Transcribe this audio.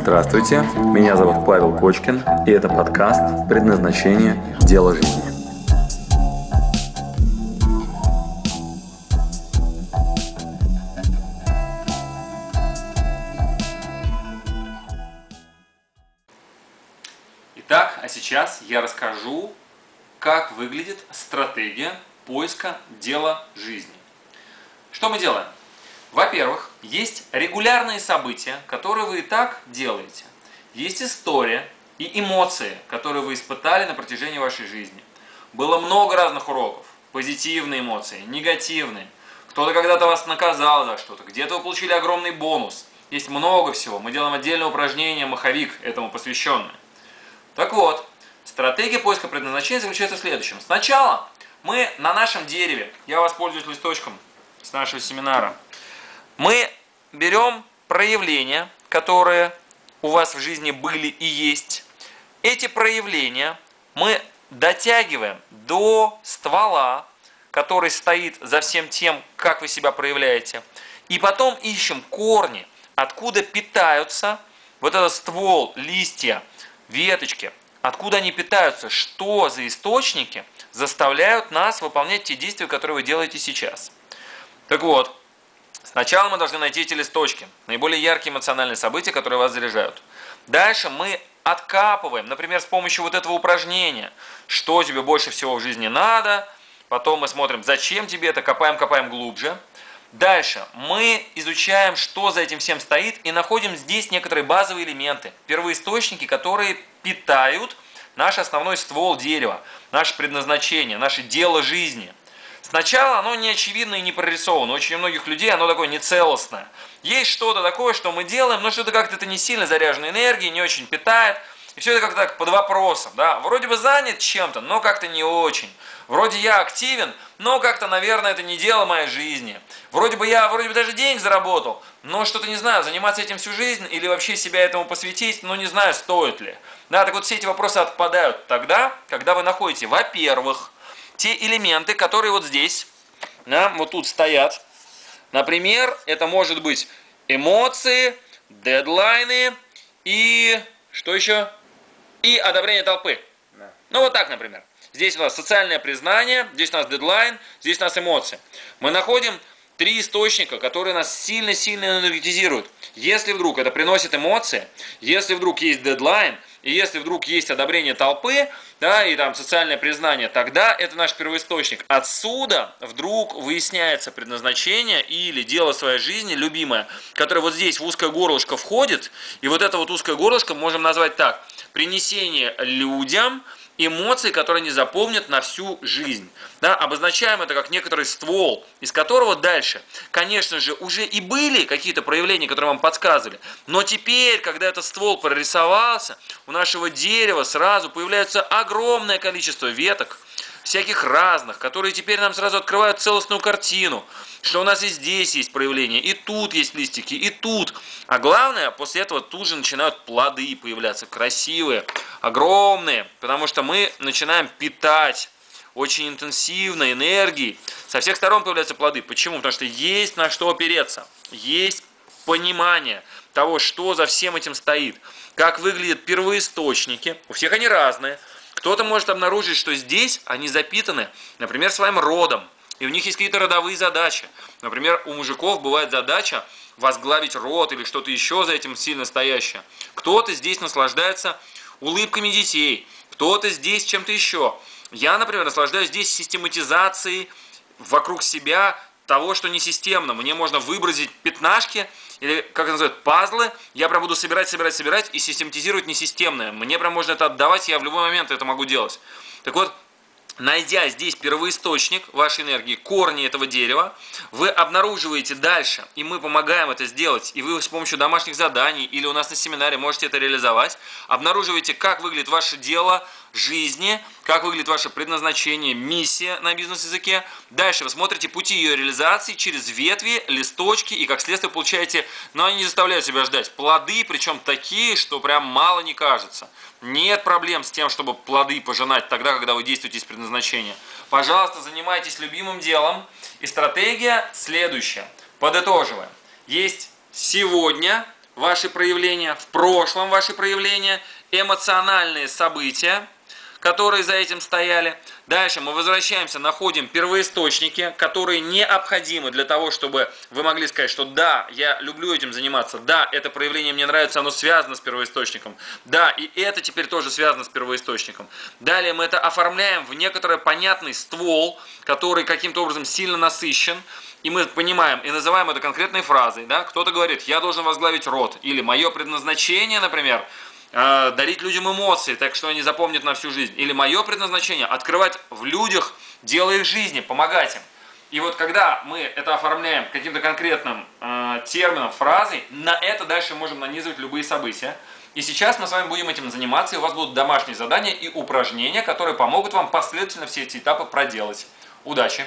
Здравствуйте, меня зовут Павел Кочкин, и это подкаст «Предназначение. Дело жизни». Итак, а сейчас я расскажу, как выглядит стратегия поиска дела жизни. Что мы делаем? Во-первых, есть регулярные события, которые вы и так делаете. Есть история и эмоции, которые вы испытали на протяжении вашей жизни. Было много разных уроков. Позитивные эмоции, негативные. Кто-то когда-то вас наказал за что-то, где-то вы получили огромный бонус. Есть много всего. Мы делаем отдельное упражнение «Маховик», этому посвященное. Так вот, стратегия поиска предназначения заключается в следующем. Сначала мы на нашем дереве, я воспользуюсь листочком с нашего семинара, мы берем проявления, которые у вас в жизни были и есть. Эти проявления мы дотягиваем до ствола, который стоит за всем тем, как вы себя проявляете. И потом ищем корни, откуда питаются вот этот ствол, листья, веточки, откуда они питаются, что за источники заставляют нас выполнять те действия, которые вы делаете сейчас. Так вот, Сначала мы должны найти эти листочки, наиболее яркие эмоциональные события, которые вас заряжают. Дальше мы откапываем, например, с помощью вот этого упражнения, что тебе больше всего в жизни надо. Потом мы смотрим, зачем тебе это, копаем, копаем глубже. Дальше мы изучаем, что за этим всем стоит, и находим здесь некоторые базовые элементы, первоисточники, которые питают наш основной ствол дерева, наше предназначение, наше дело жизни – Сначала оно не очевидно и не прорисовано. Очень у многих людей оно такое нецелостное. Есть что-то такое, что мы делаем, но что-то как-то это не сильно заряжено энергией, не очень питает. И все это как-то так под вопросом. Да? Вроде бы занят чем-то, но как-то не очень. Вроде я активен, но как-то, наверное, это не дело моей жизни. Вроде бы я вроде бы даже денег заработал, но что-то не знаю, заниматься этим всю жизнь или вообще себя этому посвятить, ну не знаю, стоит ли. Да, так вот все эти вопросы отпадают тогда, когда вы находите, во-первых, те элементы, которые вот здесь, да, вот тут стоят. Например, это может быть эмоции, дедлайны и что еще? И одобрение толпы. Да. Ну вот так, например. Здесь у нас социальное признание, здесь у нас дедлайн, здесь у нас эмоции. Мы находим три источника, которые нас сильно-сильно энергетизируют. Если вдруг это приносит эмоции, если вдруг есть дедлайн, и если вдруг есть одобрение толпы, да, и там социальное признание, тогда это наш первоисточник. Отсюда вдруг выясняется предназначение или дело своей жизни, любимое, которое вот здесь в узкое горлышко входит, и вот это вот узкое горлышко можем назвать так. Принесение людям – эмоции, которые они запомнят на всю жизнь. Да, обозначаем это как некоторый ствол, из которого дальше, конечно же, уже и были какие-то проявления, которые вам подсказывали, но теперь, когда этот ствол прорисовался, у нашего дерева сразу появляется огромное количество веток, всяких разных, которые теперь нам сразу открывают целостную картину, что у нас и здесь есть проявление, и тут есть листики, и тут. А главное, после этого тут же начинают плоды появляться, красивые, огромные, потому что мы начинаем питать очень интенсивно энергией. Со всех сторон появляются плоды. Почему? Потому что есть на что опереться, есть понимание того, что за всем этим стоит, как выглядят первоисточники. У всех они разные. Кто-то может обнаружить, что здесь они запитаны, например, своим родом, и у них есть какие-то родовые задачи. Например, у мужиков бывает задача возглавить род или что-то еще за этим сильно стоящее. Кто-то здесь наслаждается улыбками детей, кто-то здесь чем-то еще. Я, например, наслаждаюсь здесь систематизацией вокруг себя того, что не системно. Мне можно выбросить пятнашки, или, как это называют, пазлы, я прям буду собирать, собирать, собирать и систематизировать несистемное. Мне прям можно это отдавать, я в любой момент это могу делать. Так вот, найдя здесь первоисточник вашей энергии, корни этого дерева, вы обнаруживаете дальше, и мы помогаем это сделать, и вы с помощью домашних заданий или у нас на семинаре можете это реализовать, обнаруживаете, как выглядит ваше дело жизни, как выглядит ваше предназначение, миссия на бизнес-языке. Дальше вы смотрите пути ее реализации через ветви, листочки, и как следствие получаете, но они не заставляют себя ждать, плоды, причем такие, что прям мало не кажется. Нет проблем с тем, чтобы плоды пожинать тогда, когда вы действуете из предназначения. Пожалуйста, занимайтесь любимым делом. И стратегия следующая. Подытоживаем. Есть сегодня ваши проявления, в прошлом ваши проявления, эмоциональные события, которые за этим стояли. Дальше мы возвращаемся, находим первоисточники, которые необходимы для того, чтобы вы могли сказать, что да, я люблю этим заниматься, да, это проявление мне нравится, оно связано с первоисточником, да, и это теперь тоже связано с первоисточником. Далее мы это оформляем в некоторый понятный ствол, который каким-то образом сильно насыщен, и мы понимаем и называем это конкретной фразой. Да? Кто-то говорит, я должен возглавить род, или мое предназначение, например, Э, дарить людям эмоции, так что они запомнят на всю жизнь. Или мое предназначение – открывать в людях дело их жизни, помогать им. И вот когда мы это оформляем каким-то конкретным э, термином, фразой, на это дальше можем нанизывать любые события. И сейчас мы с вами будем этим заниматься, и у вас будут домашние задания и упражнения, которые помогут вам последовательно все эти этапы проделать. Удачи!